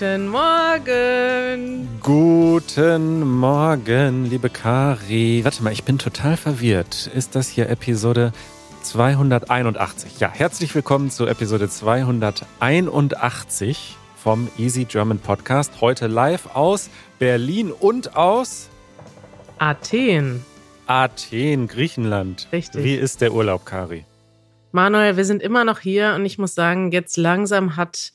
Guten Morgen. Guten Morgen, liebe Kari. Warte mal, ich bin total verwirrt. Ist das hier Episode 281? Ja, herzlich willkommen zu Episode 281 vom Easy German Podcast. Heute live aus Berlin und aus Athen. Athen, Griechenland. Richtig. Wie ist der Urlaub, Kari? Manuel, wir sind immer noch hier und ich muss sagen, jetzt langsam hat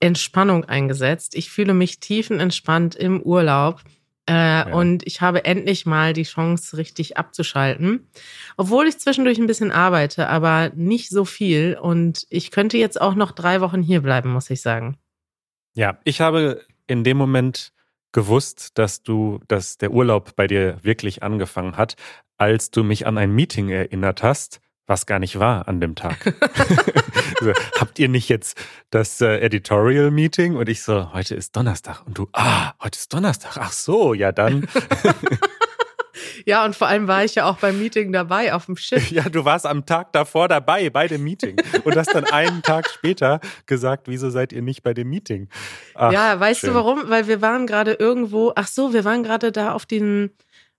Entspannung eingesetzt. Ich fühle mich tiefenentspannt im Urlaub. Äh, ja. Und ich habe endlich mal die Chance, richtig abzuschalten. Obwohl ich zwischendurch ein bisschen arbeite, aber nicht so viel. Und ich könnte jetzt auch noch drei Wochen hier bleiben, muss ich sagen. Ja, ich habe in dem Moment gewusst, dass du, dass der Urlaub bei dir wirklich angefangen hat, als du mich an ein Meeting erinnert hast, was gar nicht war an dem Tag. also, habt ihr nicht jetzt das äh, Editorial Meeting? Und ich so, heute ist Donnerstag. Und du, ah, heute ist Donnerstag. Ach so, ja dann. ja, und vor allem war ich ja auch beim Meeting dabei auf dem Schiff. Ja, du warst am Tag davor dabei bei dem Meeting und hast dann einen Tag später gesagt, wieso seid ihr nicht bei dem Meeting? Ach, ja, weißt schön. du warum? Weil wir waren gerade irgendwo, ach so, wir waren gerade da auf den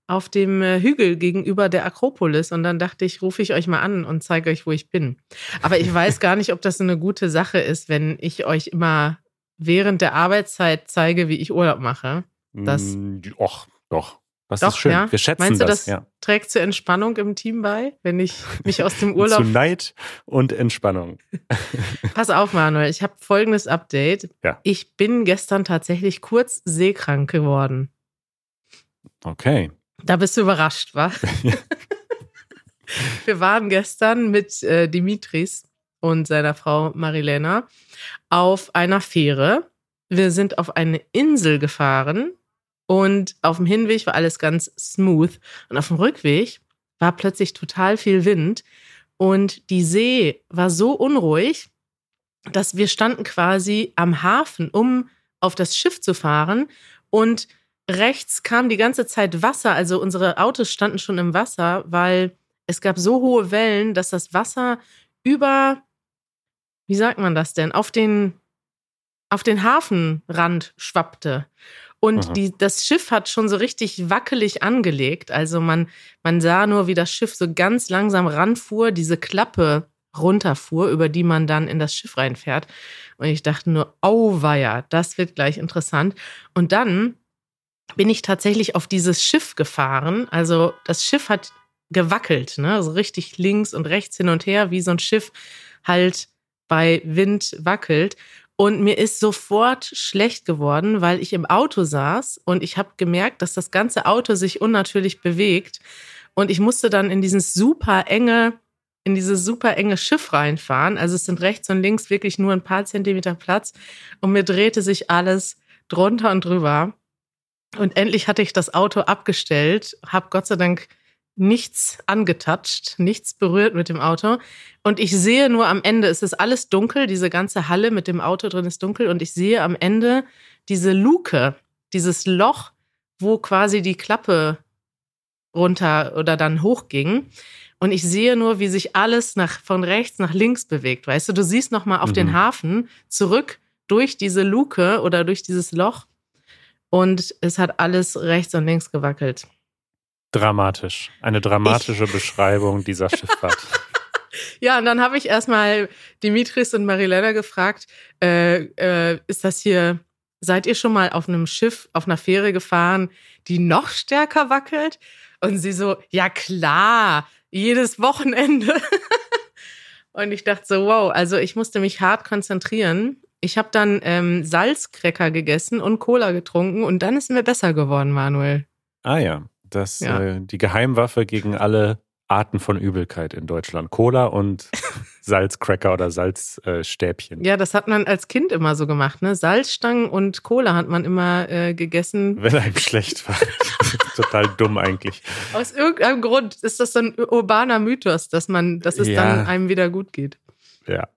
auf dem äh, Hügel gegenüber der Akropolis und dann dachte ich, rufe ich euch mal an und zeige euch, wo ich bin. Aber ich weiß gar nicht, ob das eine gute Sache ist, wenn ich euch immer während der Arbeitszeit zeige, wie ich Urlaub mache. Das mm, Och, doch. Das doch, ist schön. Ja? Wir schätzen Meinst du, das, das ja. trägt zur Entspannung im Team bei, wenn ich mich aus dem Urlaub. Zu Neid und Entspannung. Pass auf, Manuel, ich habe folgendes Update. Ja. Ich bin gestern tatsächlich kurz seekrank geworden. Okay. Da bist du überrascht, wa? Wir waren gestern mit äh, Dimitris und seiner Frau Marilena auf einer Fähre. Wir sind auf eine Insel gefahren und auf dem Hinweg war alles ganz smooth. Und auf dem Rückweg war plötzlich total viel Wind und die See war so unruhig, dass wir standen quasi am Hafen, um auf das Schiff zu fahren. Und rechts kam die ganze Zeit Wasser. Also unsere Autos standen schon im Wasser, weil es gab so hohe Wellen, dass das Wasser über, wie sagt man das denn, auf den, auf den Hafenrand schwappte. Und die, das Schiff hat schon so richtig wackelig angelegt. Also man, man sah nur, wie das Schiff so ganz langsam ranfuhr, diese Klappe runterfuhr, über die man dann in das Schiff reinfährt. Und ich dachte nur, auweia, das wird gleich interessant. Und dann bin ich tatsächlich auf dieses Schiff gefahren. Also das Schiff hat gewackelt, ne? Also richtig links und rechts hin und her, wie so ein Schiff halt bei Wind wackelt. Und mir ist sofort schlecht geworden, weil ich im Auto saß und ich habe gemerkt, dass das ganze Auto sich unnatürlich bewegt. Und ich musste dann in dieses super enge, in dieses super enge Schiff reinfahren. Also es sind rechts und links wirklich nur ein paar Zentimeter Platz. Und mir drehte sich alles drunter und drüber. Und endlich hatte ich das Auto abgestellt, habe Gott sei Dank nichts angetatscht, nichts berührt mit dem Auto. Und ich sehe nur am Ende, es ist alles dunkel, diese ganze Halle mit dem Auto drin ist dunkel. Und ich sehe am Ende diese Luke, dieses Loch, wo quasi die Klappe runter oder dann hochging. Und ich sehe nur, wie sich alles nach, von rechts nach links bewegt. Weißt du, du siehst nochmal auf mhm. den Hafen zurück durch diese Luke oder durch dieses Loch und es hat alles rechts und links gewackelt. Dramatisch. Eine dramatische ich Beschreibung dieser Schifffahrt. ja, und dann habe ich erstmal Dimitris und Marilena gefragt, äh, äh, ist das hier, seid ihr schon mal auf einem Schiff, auf einer Fähre gefahren, die noch stärker wackelt? Und sie so, ja klar, jedes Wochenende. und ich dachte so, wow, also ich musste mich hart konzentrieren ich habe dann ähm, Salzcracker gegessen und Cola getrunken und dann ist mir besser geworden, Manuel. Ah ja, das ja. Äh, die Geheimwaffe gegen alle Arten von Übelkeit in Deutschland. Cola und Salzcracker oder Salzstäbchen. Äh, ja, das hat man als Kind immer so gemacht. Ne? Salzstangen und Cola hat man immer äh, gegessen. Wenn einem schlecht war. Total dumm eigentlich. Aus irgendeinem Grund ist das so ein urbaner Mythos, dass man, dass es ja. dann einem wieder gut geht. Ja.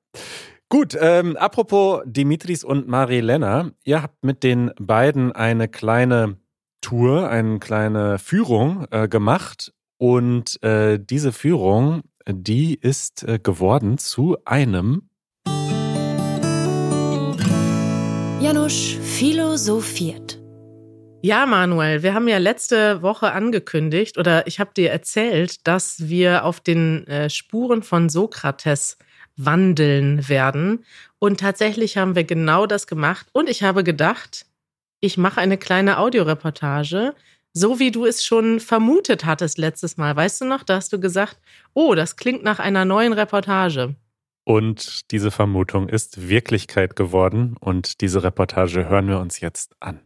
Gut, ähm, apropos Dimitris und Marilena, ihr habt mit den beiden eine kleine Tour, eine kleine Führung äh, gemacht und äh, diese Führung, die ist äh, geworden zu einem Janusz philosophiert. Ja, Manuel, wir haben ja letzte Woche angekündigt oder ich habe dir erzählt, dass wir auf den äh, Spuren von Sokrates wandeln werden. Und tatsächlich haben wir genau das gemacht. Und ich habe gedacht, ich mache eine kleine Audioreportage, so wie du es schon vermutet hattest letztes Mal. Weißt du noch, da hast du gesagt, oh, das klingt nach einer neuen Reportage. Und diese Vermutung ist Wirklichkeit geworden und diese Reportage hören wir uns jetzt an.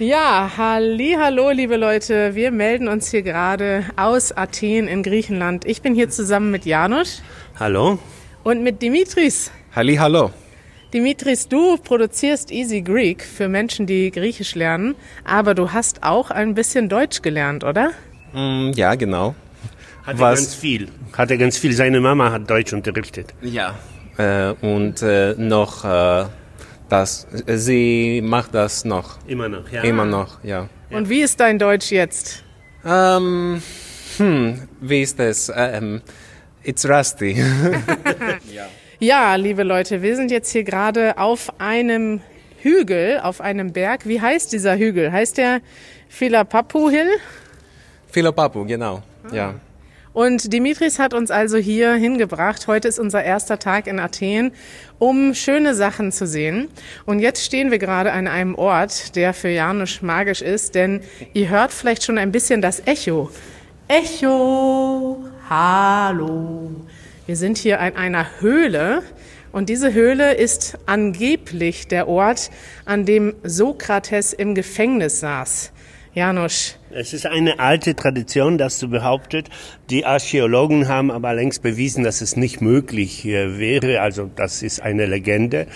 Ja, halli, hallo, liebe Leute. Wir melden uns hier gerade aus Athen in Griechenland. Ich bin hier zusammen mit Janusz. Hallo. Und mit Dimitris. Halli, hallo. Dimitris, du produzierst Easy Greek für Menschen, die Griechisch lernen, aber du hast auch ein bisschen Deutsch gelernt, oder? Mm, ja, genau. Hatte Was? ganz viel. Hatte ganz viel. Seine Mama hat Deutsch unterrichtet. Ja. Äh, und äh, noch äh, das, sie macht das noch. Immer noch, ja. Immer noch, ja. Und wie ist dein Deutsch jetzt? Ähm, hm, wie ist es? Ähm, it's rusty. ja. ja, liebe Leute, wir sind jetzt hier gerade auf einem Hügel, auf einem Berg. Wie heißt dieser Hügel? Heißt der Philapapu Hill? Philapapu, genau, ah. ja. Und Dimitris hat uns also hier hingebracht. Heute ist unser erster Tag in Athen, um schöne Sachen zu sehen. Und jetzt stehen wir gerade an einem Ort, der für Janusz magisch ist, denn ihr hört vielleicht schon ein bisschen das Echo. Echo, hallo. Wir sind hier in einer Höhle. Und diese Höhle ist angeblich der Ort, an dem Sokrates im Gefängnis saß. Janusz. Es ist eine alte Tradition, das du behauptet. Die Archäologen haben aber längst bewiesen, dass es nicht möglich äh, wäre. Also das ist eine Legende.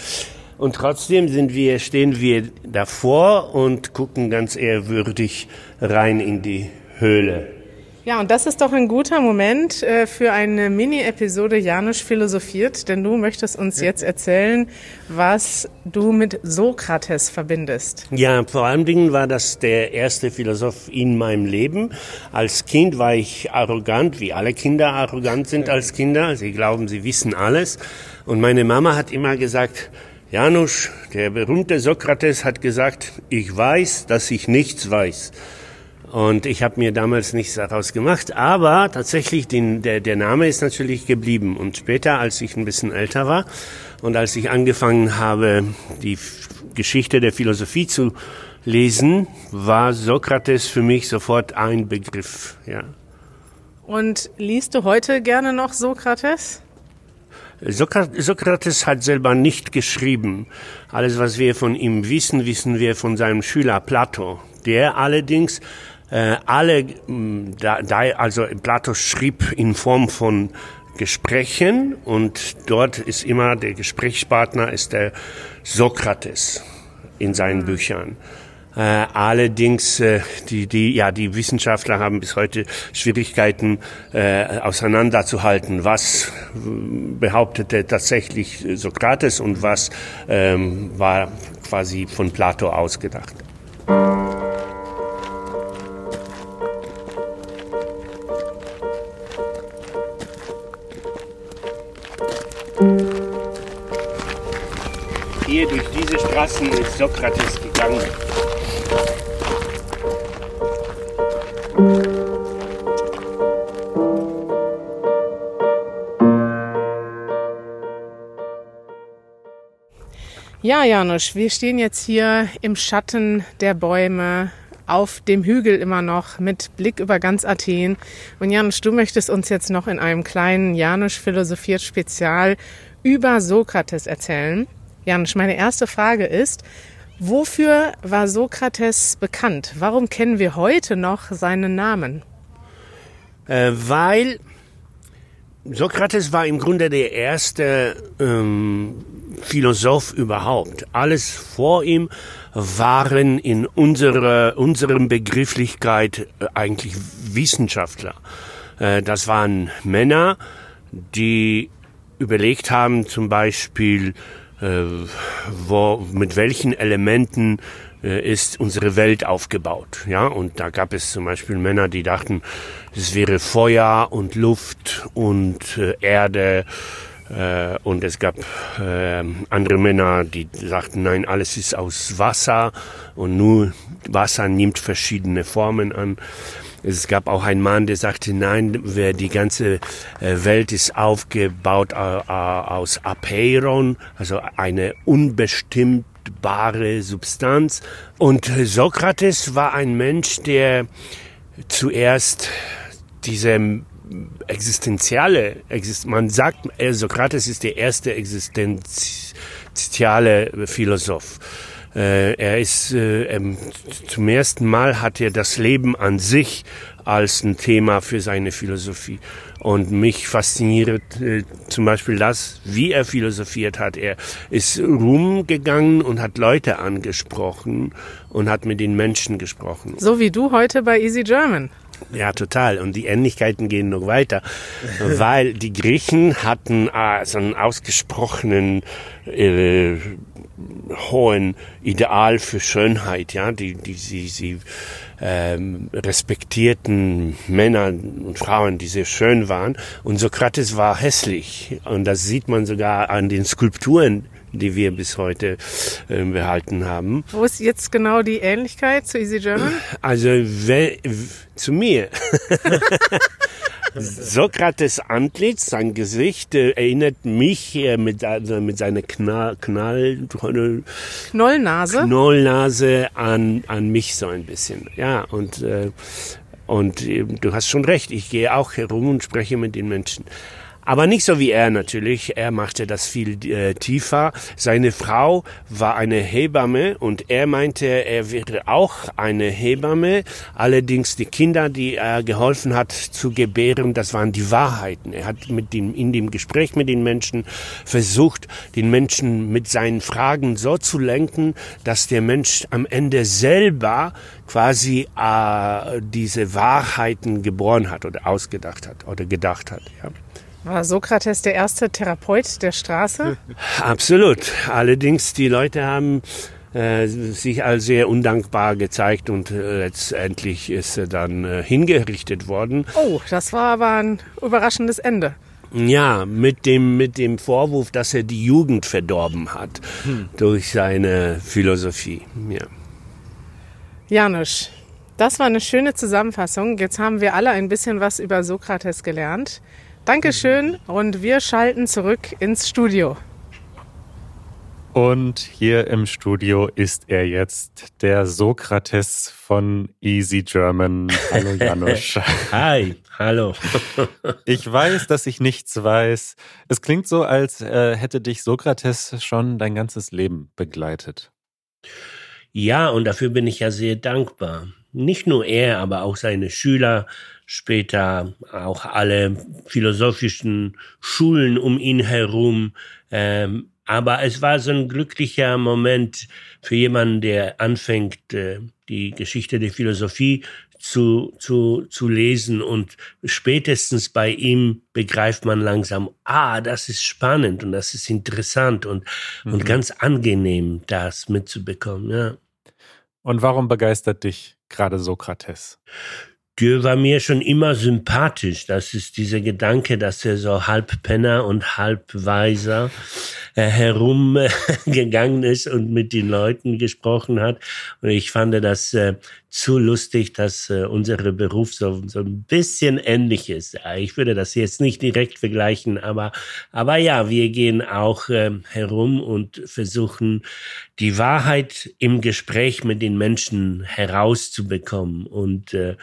Und trotzdem sind wir, stehen wir davor und gucken ganz ehrwürdig rein in die Höhle. Ja, und das ist doch ein guter Moment äh, für eine Mini-Episode Janusz philosophiert, denn du möchtest uns jetzt erzählen, was du mit Sokrates verbindest. Ja, vor allen Dingen war das der erste Philosoph in meinem Leben. Als Kind war ich arrogant, wie alle Kinder arrogant sind als Kinder. Sie glauben, sie wissen alles. Und meine Mama hat immer gesagt, Janusz, der berühmte Sokrates hat gesagt, ich weiß, dass ich nichts weiß. Und ich habe mir damals nichts daraus gemacht, aber tatsächlich den, der, der Name ist natürlich geblieben. Und später, als ich ein bisschen älter war und als ich angefangen habe, die Geschichte der Philosophie zu lesen, war Sokrates für mich sofort ein Begriff. Ja. Und liest du heute gerne noch Sokrates? Sokrates hat selber nicht geschrieben. Alles, was wir von ihm wissen, wissen wir von seinem Schüler Plato. Der allerdings äh, alle, mm, da, da, also Plato schrieb in Form von Gesprächen und dort ist immer der Gesprächspartner ist der Sokrates in seinen Büchern. Äh, allerdings, äh, die, die, ja, die Wissenschaftler haben bis heute Schwierigkeiten äh, auseinanderzuhalten, was behauptete tatsächlich Sokrates und was ähm, war quasi von Plato ausgedacht. Straßen ist Sokrates gegangen. Ja, Janusz, wir stehen jetzt hier im Schatten der Bäume auf dem Hügel immer noch mit Blick über ganz Athen. Und Janusz, du möchtest uns jetzt noch in einem kleinen Janusz philosophiert Spezial über Sokrates erzählen. Janusz, meine erste Frage ist, wofür war Sokrates bekannt? Warum kennen wir heute noch seinen Namen? Äh, weil Sokrates war im Grunde der erste ähm, Philosoph überhaupt. Alles vor ihm waren in unserer, unserem Begrifflichkeit äh, eigentlich Wissenschaftler. Äh, das waren Männer, die überlegt haben, zum Beispiel, wo, mit welchen Elementen ist unsere Welt aufgebaut. Ja, und da gab es zum Beispiel Männer, die dachten, es wäre Feuer und Luft und Erde Äh, und es gab äh, andere Männer, die sagten, nein, alles ist aus Wasser und nur Wasser nimmt verschiedene Formen an. Es gab auch einen Mann, der sagte, nein, die ganze äh, Welt ist aufgebaut aus Apeiron, also eine unbestimmbare Substanz. Und Sokrates war ein Mensch, der zuerst diese existenzielle, man sagt, Sokrates ist der erste existenziale Philosoph. Äh, er ist äh, ähm, zum ersten Mal hat er das Leben an sich als ein Thema für seine Philosophie. Und mich fasziniert äh, zum Beispiel das, wie er philosophiert hat. Er ist rumgegangen und hat Leute angesprochen und hat mit den Menschen gesprochen. So wie du heute bei Easy German. Ja, total. Und die Ähnlichkeiten gehen noch weiter, weil die Griechen hatten äh, so einen ausgesprochenen äh, hohen Ideal für Schönheit, ja, die, die sie, sie ähm, respektierten Männer und Frauen, die sehr schön waren. Und Sokrates war hässlich. Und das sieht man sogar an den Skulpturen, die wir bis heute äh, behalten haben. Wo ist jetzt genau die Ähnlichkeit zu Easy German? Also we, zu mir. Sokrates Antlitz, sein Gesicht äh, erinnert mich äh, mit, also mit seiner Knall, Knall, Knollnase, Knollnase an, an mich so ein bisschen. Ja, und, äh, und äh, du hast schon recht, ich gehe auch herum und spreche mit den Menschen. Aber nicht so wie er natürlich. Er machte das viel äh, tiefer. Seine Frau war eine Hebamme und er meinte, er wäre auch eine Hebamme. Allerdings die Kinder, die er geholfen hat zu gebären, das waren die Wahrheiten. Er hat mit dem, in dem Gespräch mit den Menschen versucht, den Menschen mit seinen Fragen so zu lenken, dass der Mensch am Ende selber quasi äh, diese Wahrheiten geboren hat oder ausgedacht hat oder gedacht hat. Ja. War Sokrates der erste Therapeut der Straße? Absolut. Allerdings, die Leute haben äh, sich als sehr undankbar gezeigt und äh, letztendlich ist er dann äh, hingerichtet worden. Oh, das war aber ein überraschendes Ende. Ja, mit dem, mit dem Vorwurf, dass er die Jugend verdorben hat hm. durch seine Philosophie. Ja. Janusz, das war eine schöne Zusammenfassung. Jetzt haben wir alle ein bisschen was über Sokrates gelernt. Dankeschön und wir schalten zurück ins Studio. Und hier im Studio ist er jetzt, der Sokrates von Easy German. Hallo Janusz. Hi, hallo. ich weiß, dass ich nichts weiß. Es klingt so, als äh, hätte dich Sokrates schon dein ganzes Leben begleitet. Ja, und dafür bin ich ja sehr dankbar. Nicht nur er, aber auch seine Schüler, später auch alle philosophischen Schulen um ihn herum. Ähm, aber es war so ein glücklicher Moment für jemanden, der anfängt, äh, die Geschichte der Philosophie zu, zu, zu lesen und spätestens bei ihm begreift man langsam, ah, das ist spannend und das ist interessant und, mhm. und ganz angenehm, das mitzubekommen. Ja. Und warum begeistert dich gerade Sokrates? Der war mir schon immer sympathisch. Das ist dieser Gedanke, dass er so halb Penner und halb Weiser äh, herumgegangen ist und mit den Leuten gesprochen hat. Und ich fand das äh, zu lustig, dass äh, unser Beruf so, so ein bisschen ähnlich ist. Ich würde das jetzt nicht direkt vergleichen, aber, aber ja, wir gehen auch äh, herum und versuchen, die Wahrheit im Gespräch mit den Menschen herauszubekommen und äh,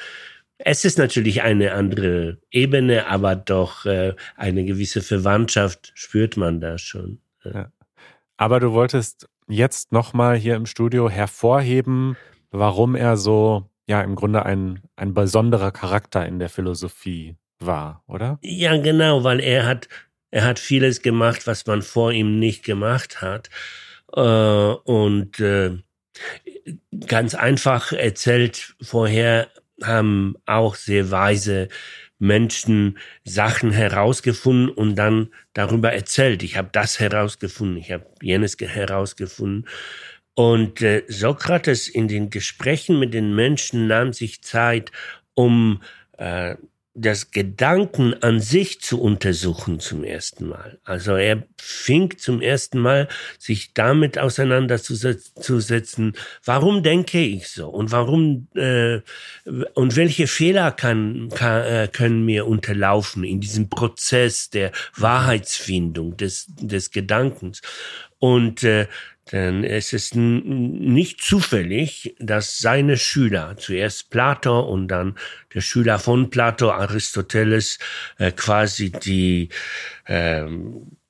es ist natürlich eine andere Ebene, aber doch äh, eine gewisse Verwandtschaft spürt man da schon. Ja. Aber du wolltest jetzt nochmal hier im Studio hervorheben, warum er so, ja, im Grunde ein, ein besonderer Charakter in der Philosophie war, oder? Ja, genau, weil er hat, er hat vieles gemacht, was man vor ihm nicht gemacht hat. Äh, und äh, ganz einfach erzählt vorher haben auch sehr weise Menschen Sachen herausgefunden und dann darüber erzählt. Ich habe das herausgefunden, ich habe jenes herausgefunden. Und äh, Sokrates in den Gesprächen mit den Menschen nahm sich Zeit, um äh, das Gedanken an sich zu untersuchen zum ersten Mal. Also er fing zum ersten Mal sich damit auseinanderzusetzen, warum denke ich so und warum äh, und welche Fehler kann, kann, äh, können mir unterlaufen in diesem Prozess der Wahrheitsfindung des, des Gedankens. Und äh, denn es ist nicht zufällig, dass seine Schüler, zuerst Plato und dann der Schüler von Plato, Aristoteles, äh, quasi die äh,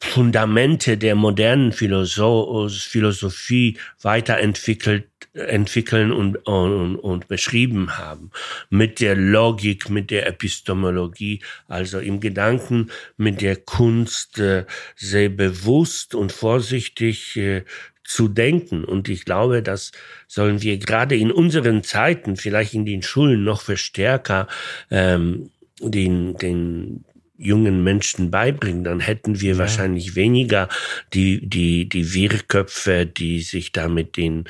Fundamente der modernen Philosoph Philosophie weiterentwickelt entwickeln und, und, und beschrieben haben. Mit der Logik, mit der Epistemologie, also im Gedanken mit der Kunst äh, sehr bewusst und vorsichtig äh, zu denken. Und ich glaube, das sollen wir gerade in unseren Zeiten, vielleicht in den Schulen noch verstärker ähm, den, den jungen Menschen beibringen, dann hätten wir ja. wahrscheinlich weniger die, die, die Wirrköpfe, die sich da mit den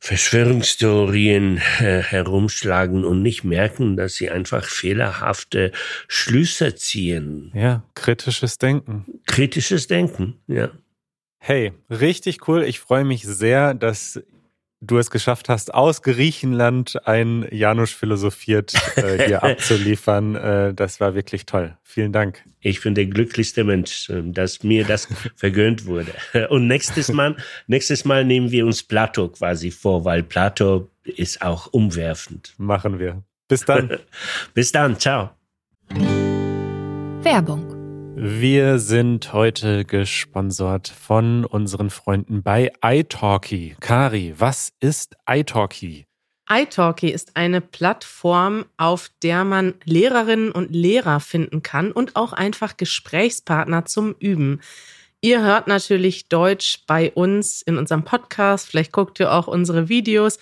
Verschwörungstheorien äh, herumschlagen und nicht merken, dass sie einfach fehlerhafte Schlüsse ziehen. Ja, kritisches Denken. Kritisches Denken, ja. Hey, richtig cool. Ich freue mich sehr, dass du es geschafft hast, aus Griechenland ein Janusz philosophiert äh, hier abzuliefern. Äh, das war wirklich toll. Vielen Dank. Ich bin der glücklichste Mensch, äh, dass mir das vergönnt wurde. Und nächstes Mal, nächstes Mal nehmen wir uns Plato quasi vor, weil Plato ist auch umwerfend. Machen wir. Bis dann. Bis dann. Ciao. Werbung. Wir sind heute gesponsert von unseren Freunden bei iTalki. Kari, was ist iTalki? iTalki ist eine Plattform, auf der man Lehrerinnen und Lehrer finden kann und auch einfach Gesprächspartner zum Üben. Ihr hört natürlich Deutsch bei uns in unserem Podcast, vielleicht guckt ihr auch unsere Videos.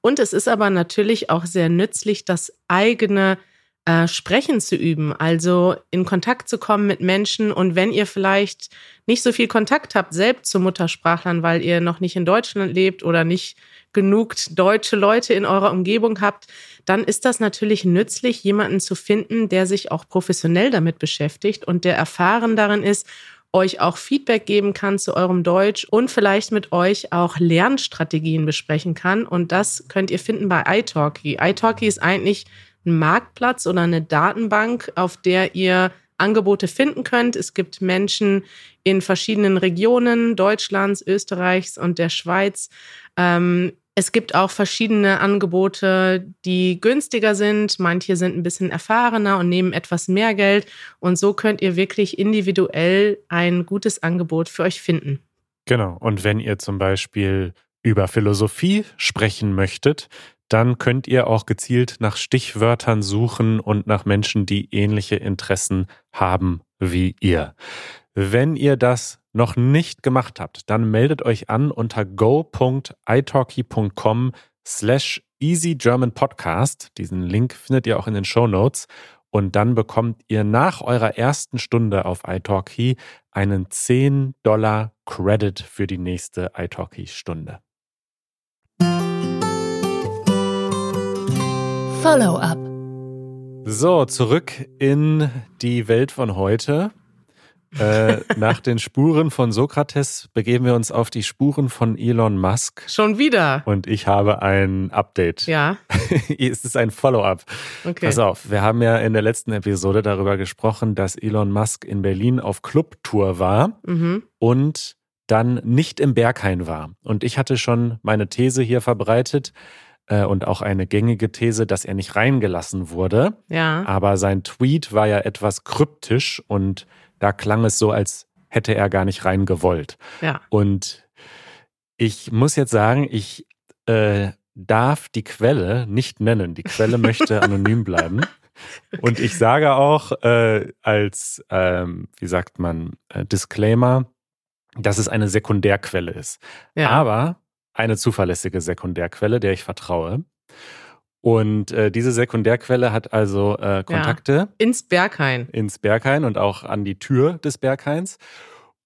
Und es ist aber natürlich auch sehr nützlich, das eigene äh, Sprechen zu üben, also in Kontakt zu kommen mit Menschen. Und wenn ihr vielleicht nicht so viel Kontakt habt, selbst zu Muttersprachlern, weil ihr noch nicht in Deutschland lebt oder nicht genug deutsche Leute in eurer Umgebung habt, dann ist das natürlich nützlich, jemanden zu finden, der sich auch professionell damit beschäftigt und der erfahren darin ist, euch auch Feedback geben kann zu eurem Deutsch und vielleicht mit euch auch Lernstrategien besprechen kann. Und das könnt ihr finden bei iTalki. iTalki ist eigentlich einen Marktplatz oder eine Datenbank, auf der ihr Angebote finden könnt. Es gibt Menschen in verschiedenen Regionen Deutschlands, Österreichs und der Schweiz. Ähm, es gibt auch verschiedene Angebote, die günstiger sind. Manche sind ein bisschen erfahrener und nehmen etwas mehr Geld. Und so könnt ihr wirklich individuell ein gutes Angebot für euch finden. Genau. Und wenn ihr zum Beispiel über Philosophie sprechen möchtet, dann könnt ihr auch gezielt nach Stichwörtern suchen und nach Menschen, die ähnliche Interessen haben wie ihr. Wenn ihr das noch nicht gemacht habt, dann meldet euch an unter go.italki.com slash easygermanpodcast. Diesen Link findet ihr auch in den Show Notes. Und dann bekommt ihr nach eurer ersten Stunde auf italki einen 10 Dollar Credit für die nächste italki Follow-up. So, zurück in die Welt von heute. Äh, nach den Spuren von Sokrates begeben wir uns auf die Spuren von Elon Musk. Schon wieder. Und ich habe ein Update. Ja. es ist ein Follow-up. Okay. Pass auf, wir haben ja in der letzten Episode darüber gesprochen, dass Elon Musk in Berlin auf Clubtour war Mhm. und dann nicht im Berghain war. Und ich hatte schon meine These hier verbreitet äh, und auch eine gängige These, dass er nicht reingelassen wurde. Ja. Aber sein Tweet war ja etwas kryptisch und da klang es so, als hätte er gar nicht rein gewollt. Ja. Und ich muss jetzt sagen, ich äh, darf die Quelle nicht nennen. Die Quelle möchte anonym bleiben. Und ich sage auch äh, als, ähm, wie sagt man, äh, Disclaimer, dass es eine Sekundärquelle ist. Ja. Aber eine zuverlässige Sekundärquelle, der ich vertraue. Und äh, diese Sekundärquelle hat also äh, Kontakte Ins Berghain. ins Berghain und auch an die Tür des Berghains.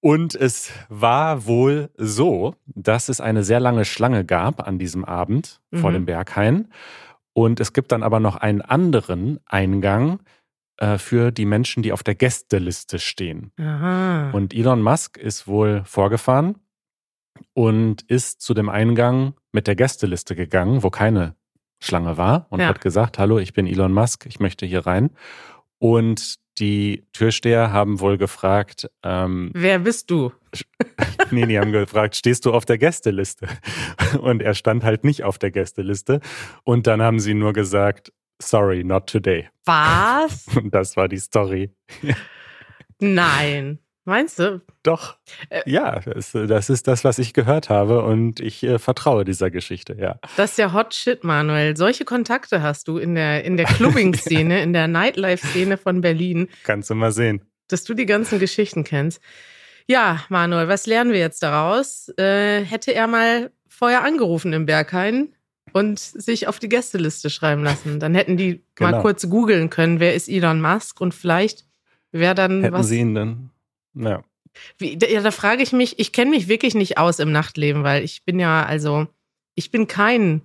Und es war wohl so, dass es eine sehr lange Schlange gab an diesem Abend vor Mhm. dem Berghain. Und es gibt dann aber noch einen anderen Eingang äh, für die Menschen, die auf der Gästeliste stehen. Aha. Und Elon Musk ist wohl vorgefahren und ist zu dem Eingang mit der Gästeliste gegangen, wo keine Schlange war und Ja. hat gesagt, hallo, ich bin Elon Musk, ich möchte hier rein. Und die Türsteher haben wohl gefragt, ähm, Wer bist du? nee, die haben gefragt, stehst du auf der Gästeliste? Und er stand halt nicht auf der Gästeliste. Und dann haben sie nur gesagt, sorry, not today. Was? Und das war die Story. Nein. Meinst du? Doch. Äh. Ja, das, das ist das, was ich gehört habe und ich äh, vertraue dieser Geschichte, ja. Das ist ja Hot Shit, Manuel. Solche Kontakte hast du in der, in der Clubbing-Szene, in der Nightlife-Szene von Berlin, Kannst du mal sehen. dass du die ganzen Geschichten kennst. Ja, Manuel, was lernen wir jetzt daraus? Äh, hätte er mal vorher angerufen im Berghain und sich auf die Gästeliste schreiben lassen. Dann hätten die mal Genau. kurz googeln können, wer ist Elon Musk und vielleicht wäre dann Hätten was. sie ihn dann, ja. Wie, da, ja, da frage ich mich, ich kenne mich wirklich nicht aus im Nachtleben, weil ich bin ja, also, ich bin kein,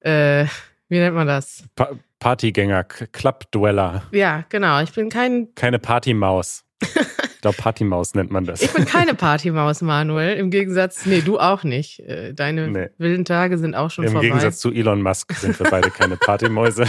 äh, wie nennt man das? Pa Partygänger, Club-Dweller, Ja, genau, ich bin kein, keine Partymaus. ich glaube, Partymaus nennt man das. ich bin keine Partymaus, Manuel. Im Gegensatz, nee, du auch nicht. Äh, Deine Nee. wilden Tage sind auch schon Im vorbei. Gegensatz zu Elon Musk sind wir beide keine Partymäuse.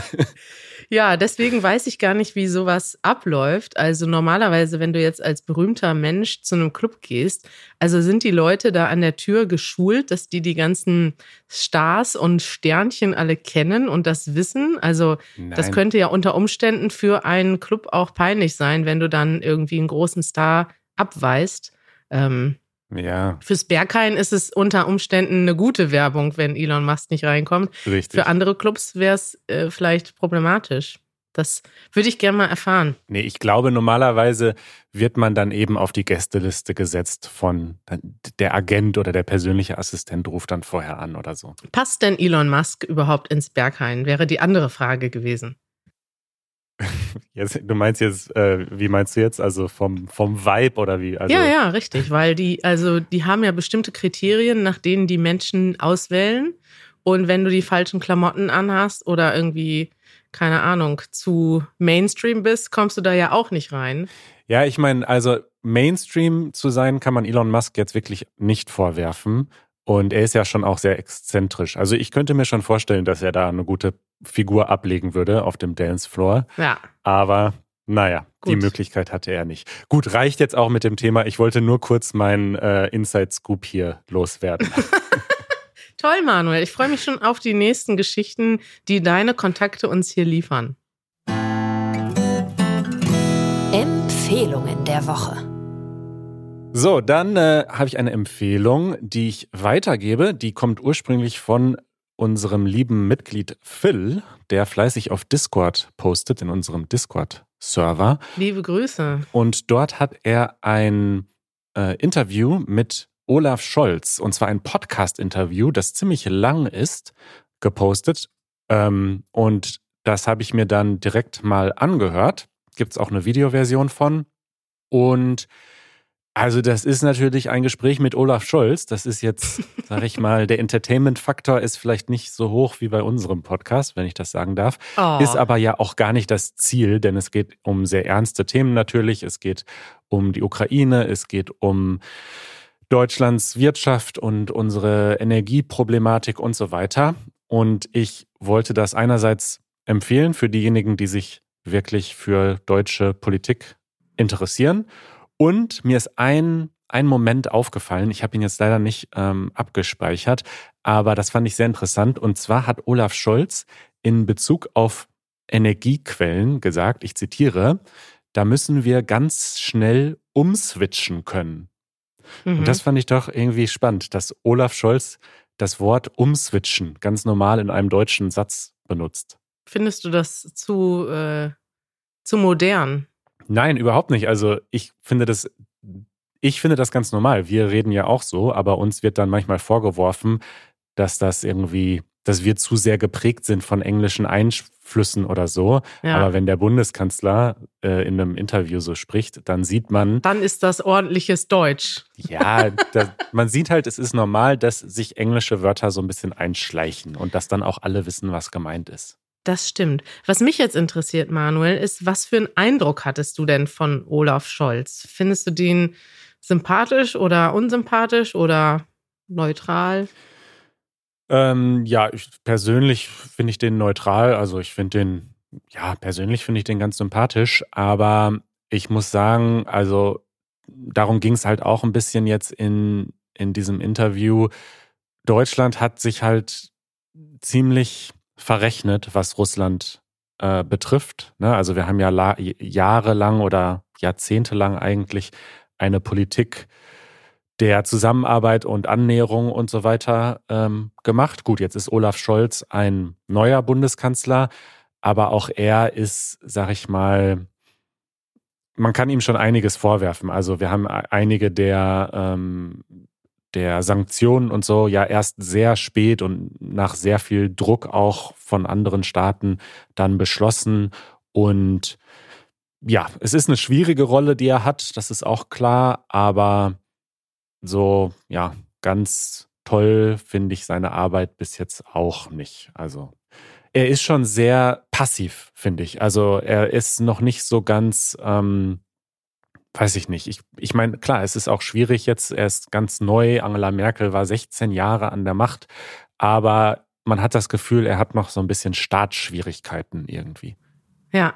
Ja, deswegen weiß ich gar nicht, wie sowas abläuft. Also normalerweise, wenn du jetzt als berühmter Mensch zu einem Club gehst, also sind die Leute da an der Tür geschult, dass die die ganzen Stars und Sternchen alle kennen und das wissen. Also das Nein. könnte ja unter Umständen für einen Club auch peinlich sein, wenn du dann irgendwie einen großen Star abweist. Ähm, Ja, fürs Berghain ist es unter Umständen eine gute Werbung, wenn Elon Musk nicht reinkommt. richtig. Für andere Clubs wäre es äh, vielleicht problematisch. Das würde ich gerne mal erfahren. Nee, ich glaube, normalerweise wird man dann eben auf die Gästeliste gesetzt von der Agent oder der persönliche Assistent ruft dann vorher an oder so. Passt denn Elon Musk überhaupt ins Berghain? Wäre die andere Frage gewesen. Jetzt, du meinst jetzt, äh, wie meinst du jetzt? Also vom, vom Vibe oder wie? Also, ja, ja, richtig, weil die, also die haben ja bestimmte Kriterien, nach denen die Menschen auswählen. Und wenn du die falschen Klamotten anhast oder irgendwie, keine Ahnung, zu Mainstream bist, kommst du da ja auch nicht rein. Ja, ich meine, also Mainstream zu sein, kann man Elon Musk jetzt wirklich nicht vorwerfen. Und er ist ja schon auch sehr exzentrisch. Also ich könnte mir schon vorstellen, dass er da eine gute Figur ablegen würde auf dem Dancefloor. Ja, Aber naja, die Gut. Möglichkeit hatte er nicht. Gut, reicht jetzt auch mit dem Thema. Ich wollte nur kurz meinen äh, Inside-Scoop hier loswerden. toll, Manuel. Ich freue mich schon auf die nächsten Geschichten, die deine Kontakte uns hier liefern. Empfehlungen der Woche. So, dann äh, habe ich eine Empfehlung, die ich weitergebe. Die kommt ursprünglich von unserem lieben Mitglied Phil, der fleißig auf Discord postet, in unserem Discord-Server. Liebe Grüße. Und dort hat er ein äh, Interview mit Olaf Scholz, und zwar ein Podcast-Interview, das ziemlich lang ist, gepostet. Ähm, und das habe ich mir dann direkt mal angehört. Gibt es auch eine Videoversion von. Und also das ist natürlich ein Gespräch mit Olaf Scholz. Das ist jetzt, sage ich mal, der Entertainment-Faktor ist vielleicht nicht so hoch wie bei unserem Podcast, wenn ich das sagen darf. Oh. Ist aber ja auch gar nicht das Ziel, denn es geht um sehr ernste Themen natürlich. Es geht um die Ukraine, es geht um Deutschlands Wirtschaft und unsere Energieproblematik und so weiter. Und ich wollte das einerseits empfehlen für diejenigen, die sich wirklich für deutsche Politik interessieren. Und mir ist ein, ein Moment aufgefallen, ich habe ihn jetzt leider nicht ähm, abgespeichert, aber das fand ich sehr interessant. Und zwar hat Olaf Scholz in Bezug auf Energiequellen gesagt, ich zitiere, da müssen wir ganz schnell umswitchen können. Mhm. Und das fand ich doch irgendwie spannend, dass Olaf Scholz das Wort umswitchen ganz normal in einem deutschen Satz benutzt. Findest du das zu, äh, zu modern? Nein, überhaupt nicht. Also ich finde das, ich finde das ganz normal. Wir reden ja auch so, aber uns wird dann manchmal vorgeworfen, dass das irgendwie, dass wir zu sehr geprägt sind von englischen Einflüssen oder so. Ja. Aber wenn der Bundeskanzler äh, in einem Interview so spricht, dann sieht man, Dann ist das ordentliches Deutsch. ja, da, man sieht halt, es ist normal, dass sich englische Wörter so ein bisschen einschleichen und dass dann auch alle wissen, was gemeint ist. Das stimmt. Was mich jetzt interessiert, Manuel, ist, was für einen Eindruck hattest du denn von Olaf Scholz? Findest du den sympathisch oder unsympathisch oder neutral? Ähm, ja, ich, persönlich finde ich den neutral. Also ich finde den, ja, persönlich finde ich den ganz sympathisch. Aber ich muss sagen, also darum ging es halt auch ein bisschen jetzt in, in diesem Interview. Deutschland hat sich halt ziemlich verrechnet, was Russland äh, betrifft. Ne? Also wir haben ja jahrelang oder jahrzehntelang eigentlich eine Politik der Zusammenarbeit und Annäherung und so weiter ähm, gemacht. Gut, jetzt ist Olaf Scholz ein neuer Bundeskanzler, aber auch er ist, sag ich mal, man kann ihm schon einiges vorwerfen. Also wir haben einige der ähm, der Sanktionen und so ja erst sehr spät und nach sehr viel Druck auch von anderen Staaten dann beschlossen. Und ja, es ist eine schwierige Rolle, die er hat, das ist auch klar, aber so, ja, ganz toll finde ich seine Arbeit bis jetzt auch nicht. Also er ist schon sehr passiv, finde ich. Also er ist noch nicht so ganz ähm, weiß ich nicht. Ich, ich meine, klar, es ist auch schwierig jetzt. Er ist ganz neu. Angela Merkel war 16 Jahre an der Macht. Aber man hat das Gefühl, er hat noch so ein bisschen Startschwierigkeiten irgendwie. Ja,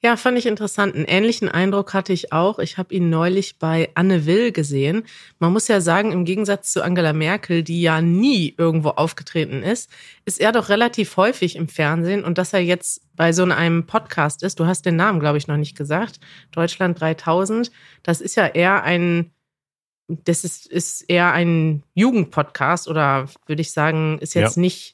ja, fand ich interessant. Einen ähnlichen Eindruck hatte ich auch. Ich habe ihn neulich bei Anne Will gesehen. Man muss ja sagen, im Gegensatz zu Angela Merkel, die ja nie irgendwo aufgetreten ist, ist er doch relativ häufig im Fernsehen und dass er jetzt bei so einem Podcast ist, du hast den Namen, glaube ich, noch nicht gesagt, Deutschland 3000, das ist ja eher ein, das ist, ist eher ein Jugendpodcast oder würde ich sagen, ist jetzt ja. nicht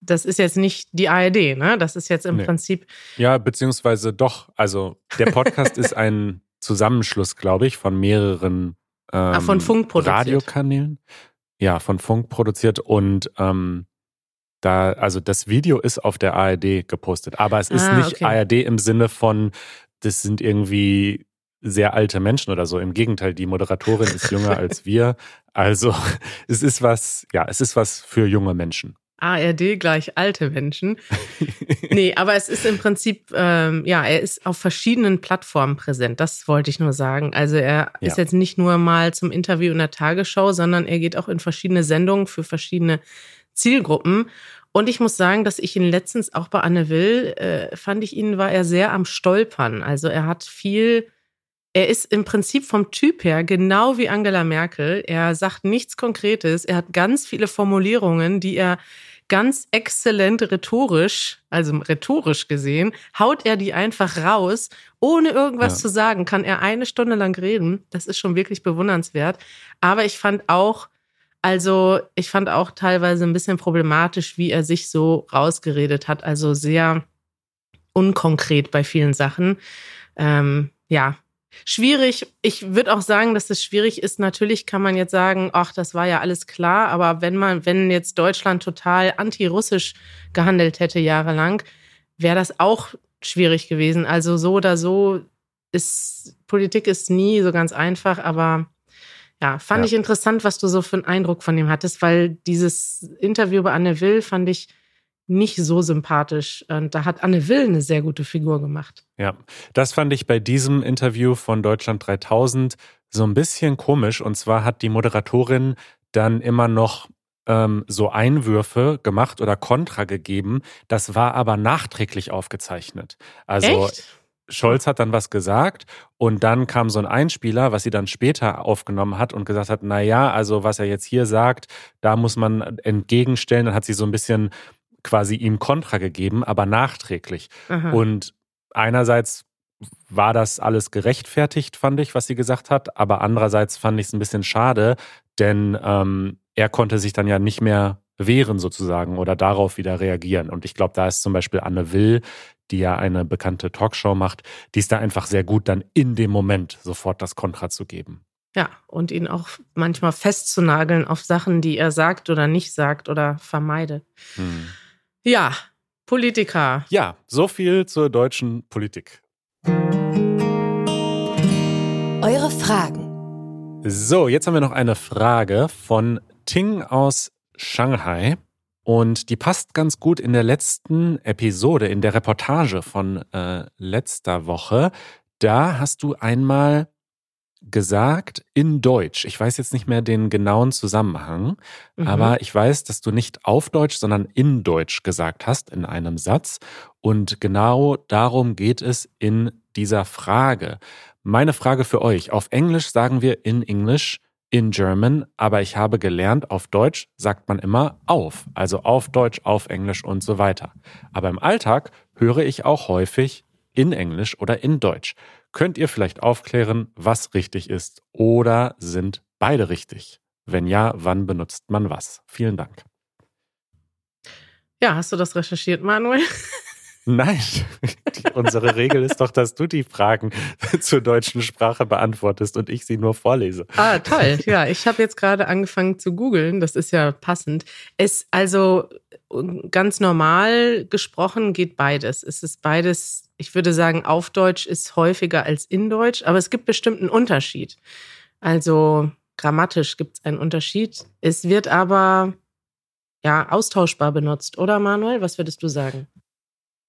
das ist jetzt nicht die ARD, ne? Das ist jetzt im nee. Prinzip. Ja, beziehungsweise doch. Also der Podcast ist ein Zusammenschluss, glaube ich, von mehreren ähm, ah, von Funk produziert. Radiokanälen. Ja, von Funk produziert und ähm, da, also das Video ist auf der ARD gepostet, aber es ist ah, nicht okay. ARD im Sinne von, das sind irgendwie sehr alte Menschen oder so. Im Gegenteil, die Moderatorin ist jünger als wir. Also es ist was, ja, es ist was für junge Menschen. ARD gleich alte Menschen. nee, aber es ist im Prinzip, ähm, ja, er ist auf verschiedenen Plattformen präsent. Das wollte ich nur sagen. Also er ja. ist jetzt nicht nur mal zum Interview in der Tagesschau, sondern er geht auch in verschiedene Sendungen für verschiedene Zielgruppen. Und ich muss sagen, dass ich ihn letztens auch bei Anne Will, äh, fand ich ihn, war er sehr am Stolpern. Also er hat viel er ist im Prinzip vom Typ her genau wie Angela Merkel. Er sagt nichts Konkretes. Er hat ganz viele Formulierungen, die er ganz exzellent rhetorisch, also rhetorisch gesehen, haut er die einfach raus, ohne irgendwas ja. zu sagen, kann er eine Stunde lang reden. Das ist schon wirklich bewundernswert. Aber ich fand auch, also ich fand auch teilweise ein bisschen problematisch, wie er sich so rausgeredet hat. Also sehr unkonkret bei vielen Sachen. Ähm, ja, Schwierig. Ich würde auch sagen, dass es schwierig ist. Natürlich kann man jetzt sagen, ach, das war ja alles klar. Aber wenn man, wenn jetzt Deutschland total anti-russisch gehandelt hätte jahrelang, wäre das auch schwierig gewesen. Also so oder so ist, Politik ist nie so ganz einfach. Aber ja, fand ja. ich interessant, was du so für einen Eindruck von ihm hattest, weil dieses Interview bei Anne Will fand ich nicht so sympathisch. Und da hat Anne Will eine sehr gute Figur gemacht. Ja, das fand ich bei diesem Interview von Deutschland 3000 so ein bisschen komisch. Und zwar hat die Moderatorin dann immer noch ähm, so Einwürfe gemacht oder Kontra gegeben. Das war aber nachträglich aufgezeichnet. Also Echt? Scholz hat dann was gesagt und dann kam so ein Einspieler, was sie dann später aufgenommen hat und gesagt hat, na ja, also was er jetzt hier sagt, da muss man entgegenstellen. Dann hat sie so ein bisschen quasi ihm Kontra gegeben, aber nachträglich. Aha. Und einerseits war das alles gerechtfertigt, fand ich, was sie gesagt hat, aber andererseits fand ich es ein bisschen schade, denn ähm, er konnte sich dann ja nicht mehr wehren sozusagen oder darauf wieder reagieren. Und ich glaube, da ist zum Beispiel Anne Will, die ja eine bekannte Talkshow macht, die ist da einfach sehr gut, dann in dem Moment sofort das Kontra zu geben. Ja, und ihn auch manchmal festzunageln auf Sachen, die er sagt oder nicht sagt oder vermeidet. Hm. Ja, Politiker. Ja, so viel zur deutschen Politik. Eure Fragen. So, jetzt haben wir noch eine Frage von Ting aus Shanghai. Und die passt ganz gut in der letzten Episode, in der Reportage von äh, letzter Woche. Da hast du einmal gesagt in Deutsch. Ich weiß jetzt nicht mehr den genauen Zusammenhang, mhm. aber ich weiß, dass du nicht auf Deutsch, sondern in Deutsch gesagt hast in einem Satz. Und genau darum geht es in dieser Frage. Meine Frage für euch. Auf Englisch sagen wir in English, in German, aber ich habe gelernt, auf Deutsch sagt man immer auf. Also auf Deutsch, auf Englisch und so weiter. Aber im Alltag höre ich auch häufig in Englisch oder in Deutsch. Könnt ihr vielleicht aufklären, was richtig ist oder sind beide richtig? Wenn ja, wann benutzt man was? Vielen Dank. Ja, hast du das recherchiert, Manuel? Nein, die, unsere Regel ist doch, dass du die Fragen zur deutschen Sprache beantwortest und ich sie nur vorlese. Ah, toll. Ja, ich habe jetzt gerade angefangen zu googeln. Das ist ja passend. Es also ganz normal gesprochen geht beides. Es ist beides. Ich würde sagen, auf Deutsch ist häufiger als in Deutsch, aber es gibt bestimmt einen Unterschied. Also grammatisch gibt es einen Unterschied. Es wird aber ja austauschbar benutzt, oder Manuel? Was würdest du sagen?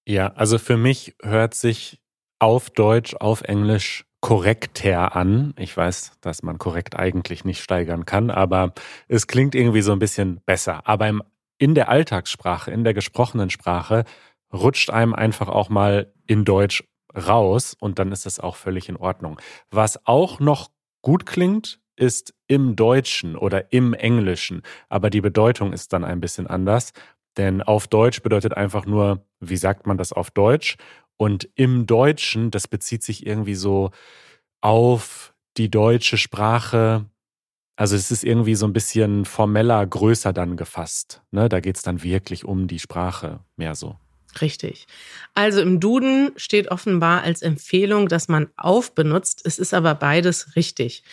Ja, also für mich hört sich auf Deutsch, auf Englisch korrekter an. Ich weiß, dass man korrekt eigentlich nicht steigern kann, aber es klingt irgendwie so ein bisschen besser. Aber im, in der Alltagssprache, in der gesprochenen Sprache, rutscht einem einfach auch mal in Deutsch raus und dann ist das auch völlig in Ordnung. Was auch noch gut klingt, ist im Deutschen oder im Englischen, aber die Bedeutung ist dann ein bisschen anders. Denn auf Deutsch bedeutet einfach nur, wie sagt man das auf Deutsch? Und im Deutschen, das bezieht sich irgendwie so auf die deutsche Sprache. Also es ist irgendwie so ein bisschen formeller, größer dann gefasst. Ne? Da geht es dann wirklich um die Sprache mehr so. Richtig. Also im Duden steht offenbar als Empfehlung, dass man auf benutzt. Es ist aber beides richtig.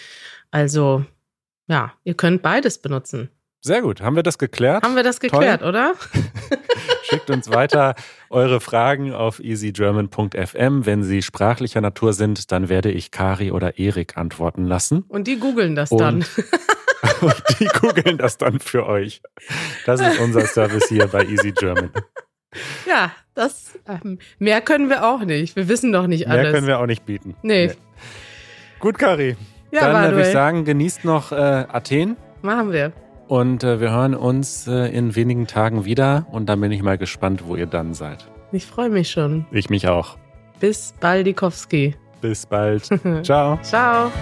Also ja, ihr könnt beides benutzen. Sehr gut. Haben wir das geklärt? Haben wir das geklärt, Toll. oder? Schickt uns weiter eure Fragen auf easygerman.fm. Wenn sie sprachlicher Natur sind, dann werde ich Kari oder Erik antworten lassen. Und die googeln das und, dann. und die googeln das dann für euch. Das ist unser Service hier bei Easy German. Ja, das ähm, mehr können wir auch nicht. Wir wissen doch nicht alles. Mehr können wir auch nicht bieten. Nee. nee. Gut, Kari. Ja, dann würde ich sagen, genießt noch äh, Athen. Machen wir. Und äh, wir hören uns äh, in wenigen Tagen wieder und dann bin ich mal gespannt, wo ihr dann seid. Ich freue mich schon. Ich mich auch. Bis bald, Dikowski. Bis bald. Ciao. Ciao.